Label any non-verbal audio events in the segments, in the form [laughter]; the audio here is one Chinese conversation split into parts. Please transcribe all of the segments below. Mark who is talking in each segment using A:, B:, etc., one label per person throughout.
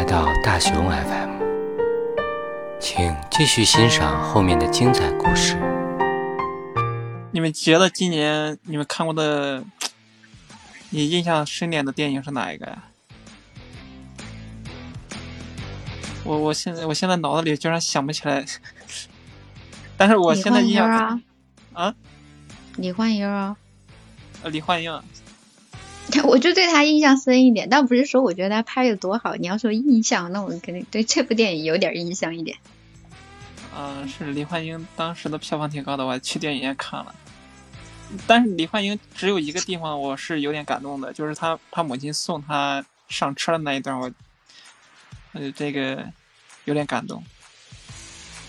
A: 来到大熊 FM，请继续欣赏后面的精彩故事。
B: 你们觉得今年你们看过的，[tsk] 你印象深点的电影是哪一个呀？我我现在我现在脑子里居然想不起来，[laughs] 但是我现在印象
C: 啊，
B: 啊，
C: 李焕英啊，
B: 呃李焕英，[laughs]
C: 我就对他印象深一点，但不是说我觉得他拍的多好。你要说印象，那我肯定对这部电影有点印象一点。
B: 嗯、是李焕英当时的票房挺高的，我还去电影院看了。但是李焕英只有一个地方我是有点感动的，就是他他母亲送他上车的那一段，我呃这个有点感动。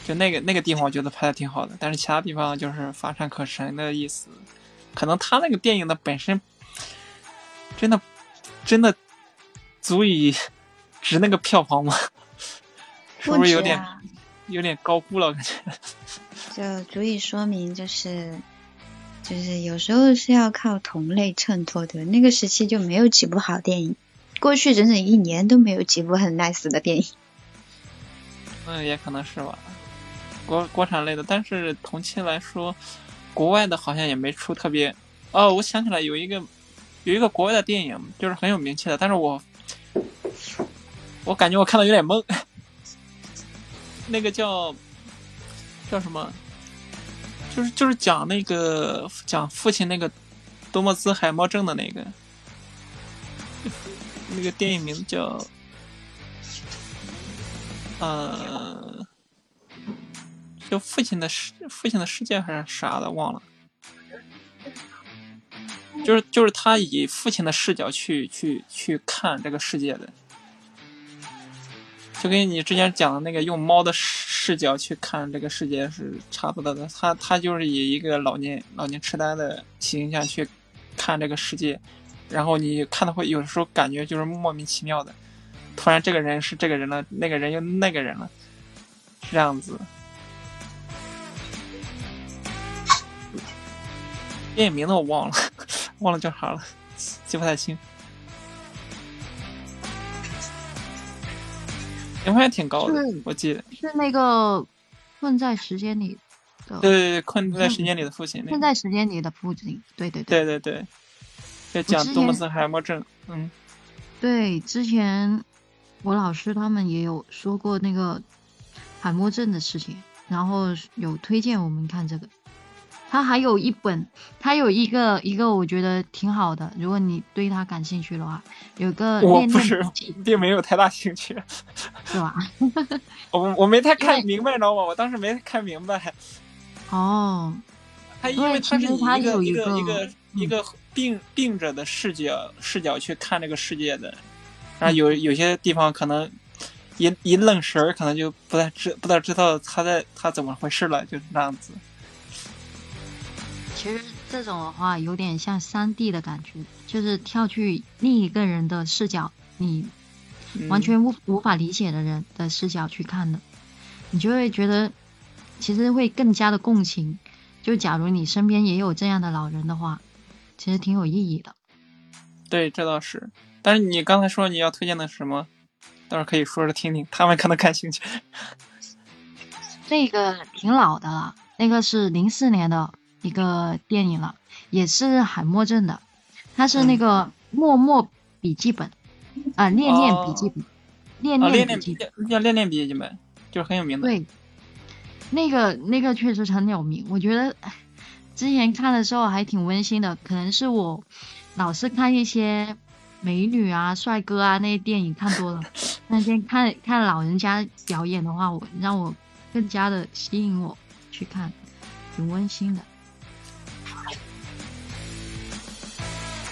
B: 就那个那个地方，我觉得拍的挺好的，但是其他地方就是乏善可陈的意思。可能他那个电影的本身真的真的足以值那个票房吗？[laughs] 是不是有点、
C: 啊
B: 有点高估了？感觉。[laughs]
C: 就足以说明，就是就是有时候是要靠同类衬托的。那个时期就没有几部好电影，过去整整一年都没有几部很 nice 的电影。[laughs]
B: 嗯，也可能是吧。国国产类的，但是同期来说，国外的好像也没出特别。哦，我想起来有一个有一个国外的电影，就是很有名气的，但是我我感觉我看的有点懵。[laughs] 那个叫叫什么？就是就是讲那个讲父亲那个多莫兹海默症的那个那个电影名字叫呃，就父亲的世父亲的世界还是啥的忘了，就是就是他以父亲的视角去去去看这个世界的，就跟你之前讲的那个用猫的视角去看这个世界是差不多的。他他就是以一个老年老年痴呆的形象去看这个世界，然后你看的会有时候感觉就是莫名其妙的。突然这个人是这个人了，那个人又那个人了，是这样子。电影名字我忘了，忘了叫啥了，记不太清。评分还挺高的，我记得。
D: 是那个困在时间里的，
B: 对对对，困在时间里的父亲。
D: 困在时间里的父亲，对对对
B: 对对对，就讲多姆斯海默症。嗯，
D: 对，之前我老师他们也有说过那个海默症的事情，然后有推荐我们看这个。他还有一本，他有一个一个我觉得挺好的，如果你对他感兴趣的话，有个练
B: 我不是并没有太大兴趣。
D: 是吧？[laughs]
B: 我我没太看明白，你知道吗？我当时没看明白。
D: 哦，
B: 他因
D: 因为其实他
B: 一个
D: 有一个
B: 一个一个
D: 嗯
B: 一个病病者的视角视角去看这个世界的，然后有有些地方可能一一愣神儿，可能就不太知不太知道他在他怎么回事了，就是那样子。
D: 其实这种的话有点像三 D 的感觉，就是跳去另一个人的视角，你
B: 嗯
D: 完全无无法理解的人的视角去看的，你就会觉得其实会更加的共情。就假如你身边也有这样的老人的话，其实挺有意义的。
B: 对，这倒是。但是你刚才说你要推荐的是什么，倒是可以说说听听，他们可能感兴趣。[laughs]
D: 这个挺老的了，那个是零四年的一个电影了，也是海默症的，它是那个《默默笔记本》啊，恋恋笔记本》恋恋笔记本。
B: 叫恋恋笔记本，就是很有名的。
D: 对，那个那个确实很有名，我觉得哎之前看的时候还挺温馨的，可能是我老是看一些美女啊、帅哥啊那些电影看多了，[laughs] 那天看看老人家表演的话，我让我更加的吸引我去看，挺温馨的。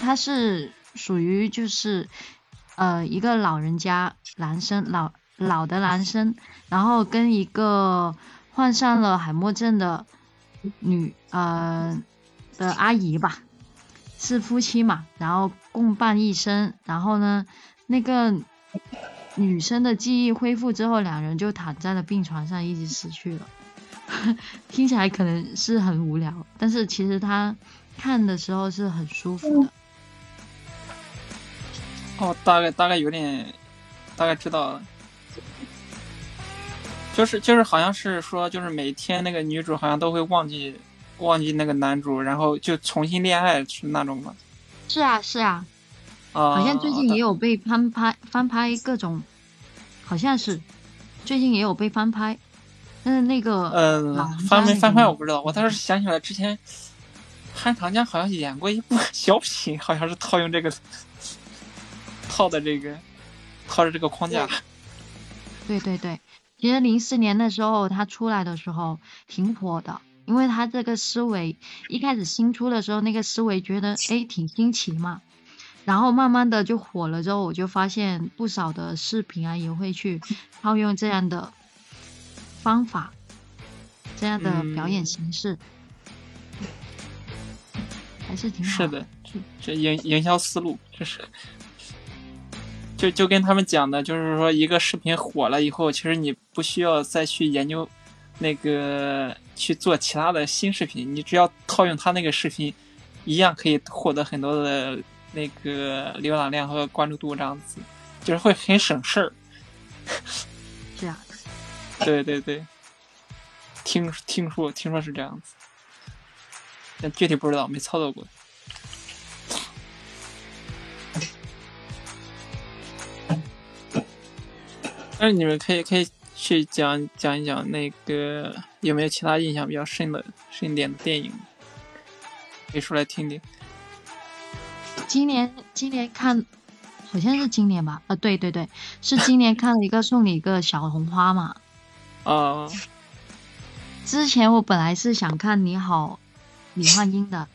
D: 他是属于就是呃一个老人家男生老老的男生，然后跟一个患上了海默症的女呃的阿姨吧，是夫妻嘛，然后共伴一生，然后呢那个女生的记忆恢复之后，两人就躺在了病床上，一直死去了。[laughs] 听起来可能是很无聊，但是其实他看的时候是很舒服的。
B: 哦，大概大概有点大概知道了。就是就是好像是说，就是每天那个女主好像都会忘记忘记那个男主，然后就重新恋爱是那种吗？
D: 是啊是啊，
B: 啊，
D: 好像最近也有被翻拍翻拍各种，好像是最近也有被翻拍，但是那个
B: 嗯翻没翻拍我不知道，我当时想起来之前潘长江好像演过一部 [laughs] 小品，好像是套用这个套的这个套着这个框架。
D: 对。对对，其实零四年的时候他出来的时候挺火的，因为他这个思维一开始新出的时候那个思维觉得哎挺新奇嘛，然后慢慢的就火了之后，我就发现不少的视频啊也会去套用这样的方法，这样的表演形式，还是挺好
B: 是的，这这营营销思路，这是，就就跟他们讲的，就是说一个视频火了以后，其实你不需要再去研究那个去做其他的新视频，你只要套用他那个视频，一样可以获得很多的那个浏览量和关注度，这样子，就是会很省事儿。[laughs]
D: 这样子。
B: 对对对，听听说听说是这样子，但具体不知道，没操作过。但是你们可以可以去讲讲一讲那个有没有其他印象比较深的深一点的电影，可以说来听听。
D: 今年今年看，好像是今年吧？呃，对对对，是今年看了一个送你一个小红花嘛。
B: 啊、
D: 之前我本来是想看你好，李焕英的，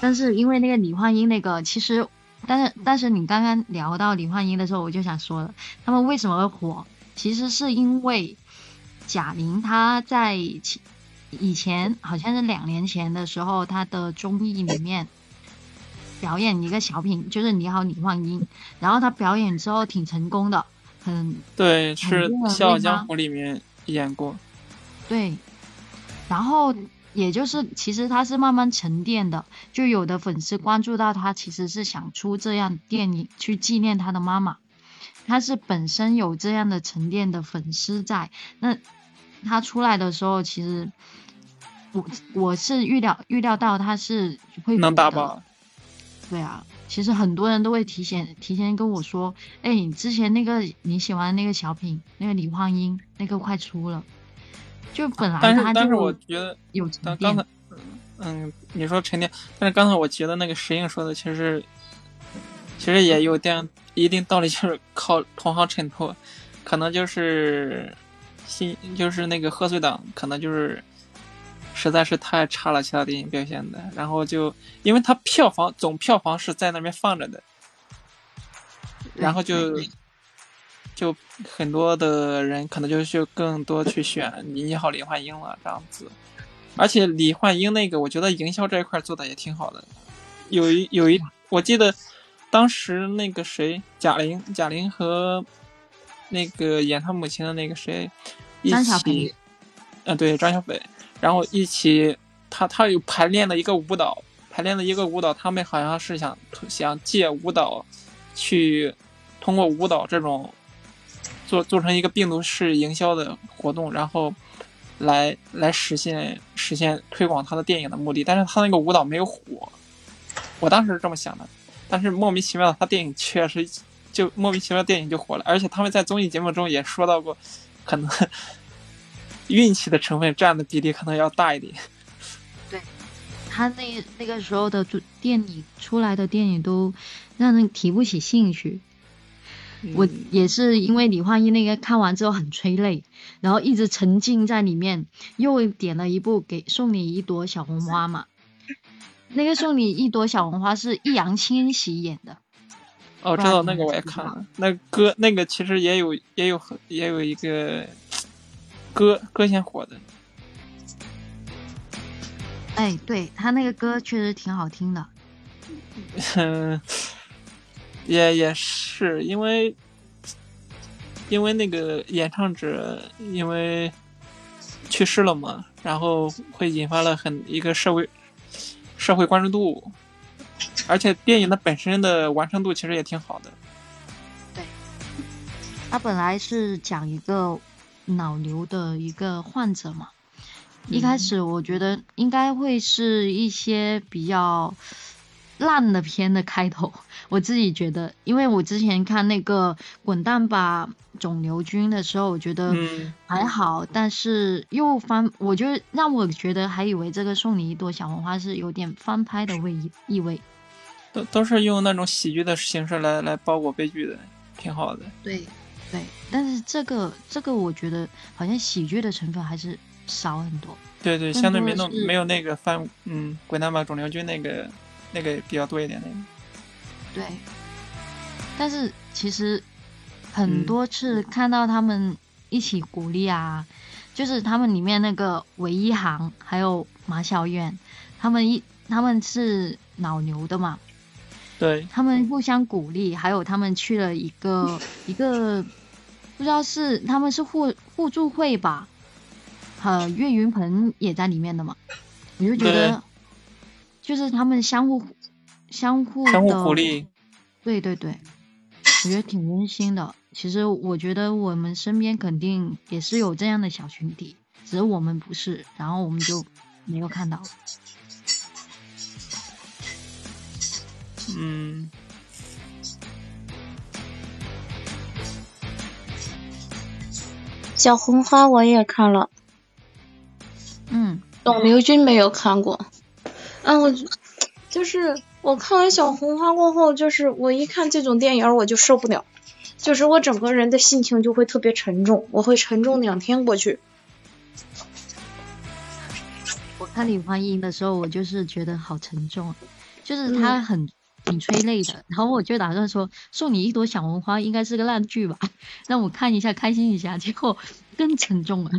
D: 但是因为那个李焕英那个，其实，但是但是你刚刚聊到李焕英的时候，我就想说了，他们为什么会火？其实是因为贾玲她在以前好像是两年前的时候，她的综艺里面表演一个小品，就是你好李焕英，然后她表演之后挺成功的，很
B: 对，是《笑傲江湖》里面演过。
D: 对，然后也就是其实他是慢慢沉淀的，就有的粉丝关注到他其实是想出这样电影去纪念他的妈妈，他是本身有这样的沉淀的粉丝在，那他出来的时候，其实我我是预料预料到他是会
B: 能打爆。
D: 对啊，其实很多人都会提前提前跟我说，哎，你之前那个你喜欢的那个小品，那个李焕英那个快出了，就本来他
B: 但是但是
D: 就
B: 我觉得，
D: 有沉淀。
B: 嗯，你说沉淀，但是刚才我觉得那个石英说的其实其实也有点一定道理，就是靠同行衬托，可能就是新就是那个贺岁档，可能就是实在是太差了，其他电影表现的，然后就因为它票房总票房是在那边放着的，然后就就很多的人可能就就更多去选你你好李焕英了这样子，而且李焕英那个我觉得营销这一块做的也挺好的，有一有一我记得当时那个谁贾玲贾玲和那个演她母亲的那个谁一起，呃对张小斐，然后一起他他有排练的一个舞蹈，排练的一个舞蹈，他们好像是想想借舞蹈去通过舞蹈这种做做成一个病毒式营销的活动，然后来来实现实现推广他的电影的目的。但是他那个舞蹈没有火，我当时是这么想的，但是莫名其妙的他电影确实就莫名其妙电影就火了，而且他们在综艺节目中也说到过，可能运气的成分占的比例可能要大一点。
D: 对他那那个时候的主电影出来的电影都让人提不起兴趣。我
B: 嗯
D: 也是因为李焕英那个看完之后很催泪，然后一直沉浸在里面，又点了一部给送你一朵小红花嘛。那个送你一朵小红花是易烊千玺演的，
B: 哦，知
D: 知道
B: 那个我也看了，那歌那个其实也有也有很也有一个歌歌先火的，
D: 哎，对他那个歌确实挺好听的。[laughs]
B: 嗯，也也是因为因为那个演唱者因为去世了嘛，然后会引发了很一个社会社会关注度，而且电影的本身的完成度其实也挺好的。对。
D: 它本来是讲一个脑瘤的一个患者嘛，一开始我觉得应该会是一些比较烂的片的开头，[laughs] 我自己觉得，因为我之前看那个《滚蛋吧肿瘤君》的时候，我觉得
B: 嗯
D: 还好，但是又翻，我就让我觉得还以为这个送你一朵小红花是有点翻拍的味意味。
B: 都都是用那种喜剧的形式来来包裹悲剧的，挺好的。
D: 对，对，但是这个这个我觉得好像喜剧的成分还是少很多。
B: 对对，相对没那
D: 多的是
B: 没有那个翻嗯滚蛋吧肿瘤君那个那个比较多一点那个。
D: 对，但是其实很
B: 嗯。
D: 多次看到他们一起鼓励啊，就是他们里面那个韦一航还有马小远，他们一他们是老牛的嘛，
B: 对，
D: 他们互相鼓励，还有他们去了一个一个不知道是他们是互互助会吧，呃，岳云鹏也在里面的嘛，我就觉得就是他们相互相互
B: 相互
D: 的
B: 鼓励。
D: 对对对，我觉得挺温馨的。其实我觉得我们身边肯定也是有这样的小群体，只是我们不是，然后我们就没有看到。
B: 嗯，
E: 小红花我也看了，
D: 嗯，
E: 董刘军没有看过。啊，我就就是我看完小红花过后，就是我一看这种电影儿我就受不了，就是我整个人的心情就会特别沉重，我会沉重两天过去。
D: 我看李焕英的时候，我就是觉得好沉重，啊，就是他很、挺催泪的。然后我就打算说，送你一朵小红花应该是个烂剧吧，[laughs] 让我看一下开心一下，结果更沉重了。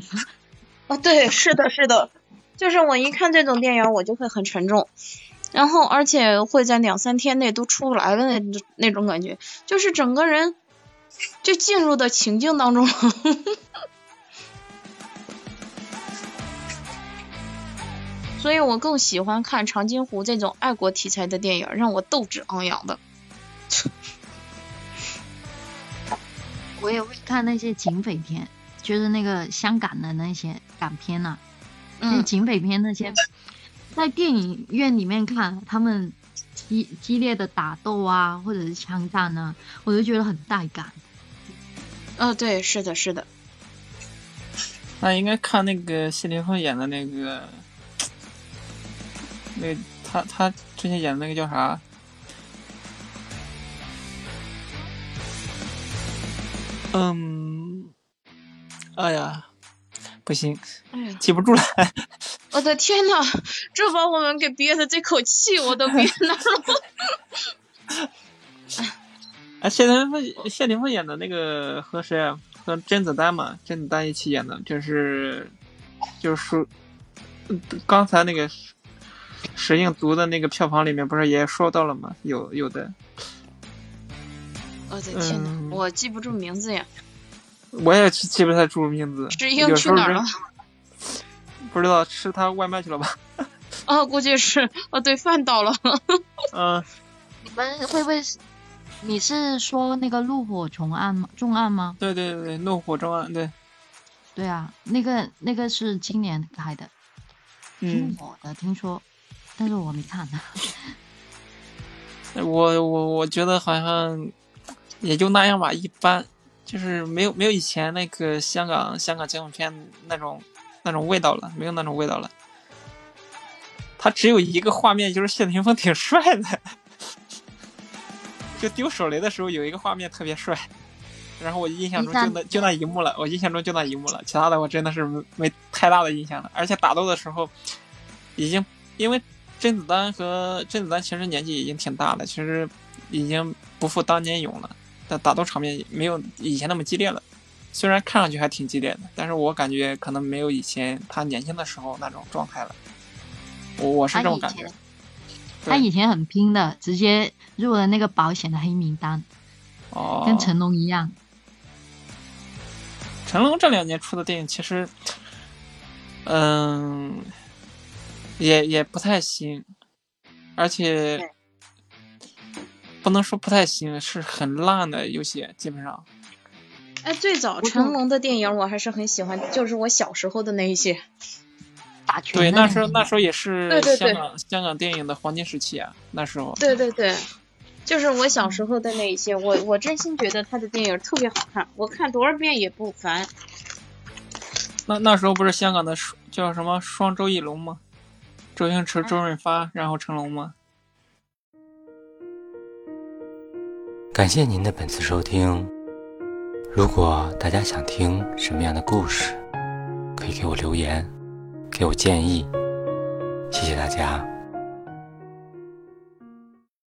E: 啊，对，是的，是的，就是我一看这种电影我就会很沉重，然后而且会在两三天内都出不来的那种那种感觉，就是整个人就进入的情境当中了。所以我更喜欢看长津湖这种爱国题材的电影，让我斗志昂扬的。
D: 我也会看那些警匪片，就是那个香港的那些港片呐、
E: 嗯，
D: 警匪片那些，在电影院里面看他们激激烈的打斗啊，或者是枪战啊，我就觉得很带感。
E: 哦，对，是的，是的。
B: 那应该看那个谢霆锋演的那个，那个他他之前演的那个叫啥？嗯，哎呀，不行，
E: 哎呀，
B: 记不住了。
E: 我的天呐，这把我们给憋的这口气我都憋 [laughs] 难了。
B: 哎，谢霆锋谢霆锋演的那个和谁啊？和甄子丹嘛，甄子丹一起演的，就是就是说，嗯刚才那个石映读的那个票房里面不是也说到了吗？有有的，
E: 我的天呐，
B: 嗯
E: 我记不住名字呀。
B: 我也记记不太住名字。
E: 石英
B: 有时候真
E: 去哪儿了？[laughs]
B: 不知道吃他外卖去了吧？[laughs]
E: 啊，估计是，哦，对，饭到了。[laughs]
B: 嗯，
D: 你们会不会是？你是说那个怒火重案吗？重案吗？
B: 对对对对，怒火重案，对，
D: 对啊，那个那个是今年开的，挺
B: 嗯，
D: 火的，听说，但是我没看呢。
B: 我我我觉得好像也就那样吧，一般，就是没有没有以前那个香港香港警匪片那种那种味道了，没有那种味道了。他只有一个画面，就是谢霆锋挺帅的，就丢手雷的时候有一个画面特别帅，然后我印象中就那就那一幕了，我印象中就那一幕了，其他的我真的是没没太大的印象了。而且打斗的时候，已经因为甄子丹和甄子丹其实年纪已经挺大了，其实已经不复当年勇了，但打斗场面没有以前那么激烈了。虽然看上去还挺激烈的，但是我感觉可能没有以前他年轻的时候那种状态了。我我是这种感觉
D: 他以前很拼的，直接入了那个保险的黑名单，
B: 哦，
D: 跟成龙一样。
B: 成龙这两年出的电影其实，嗯，也也不太行，而且不能说不太行，是很烂的，游戏基本上。
E: 哎，最早成龙的电影我还是很喜欢，就是我小时候的那一些。
D: 打拳
B: 对，那时候那时候也是
E: 对对对
B: 香港香港电影的黄金时期啊，那时候。
E: 对对对，就是我小时候的那一些，我我真心觉得他的电影特别好看，我看多少遍也不烦。
B: 那那时候不是香港的双叫什么双周一龙吗？周星驰、周润发，然后成龙吗？
A: 感谢您的本次收听。如果大家想听什么样的故事，可以给我留言，给我建议。谢谢大家。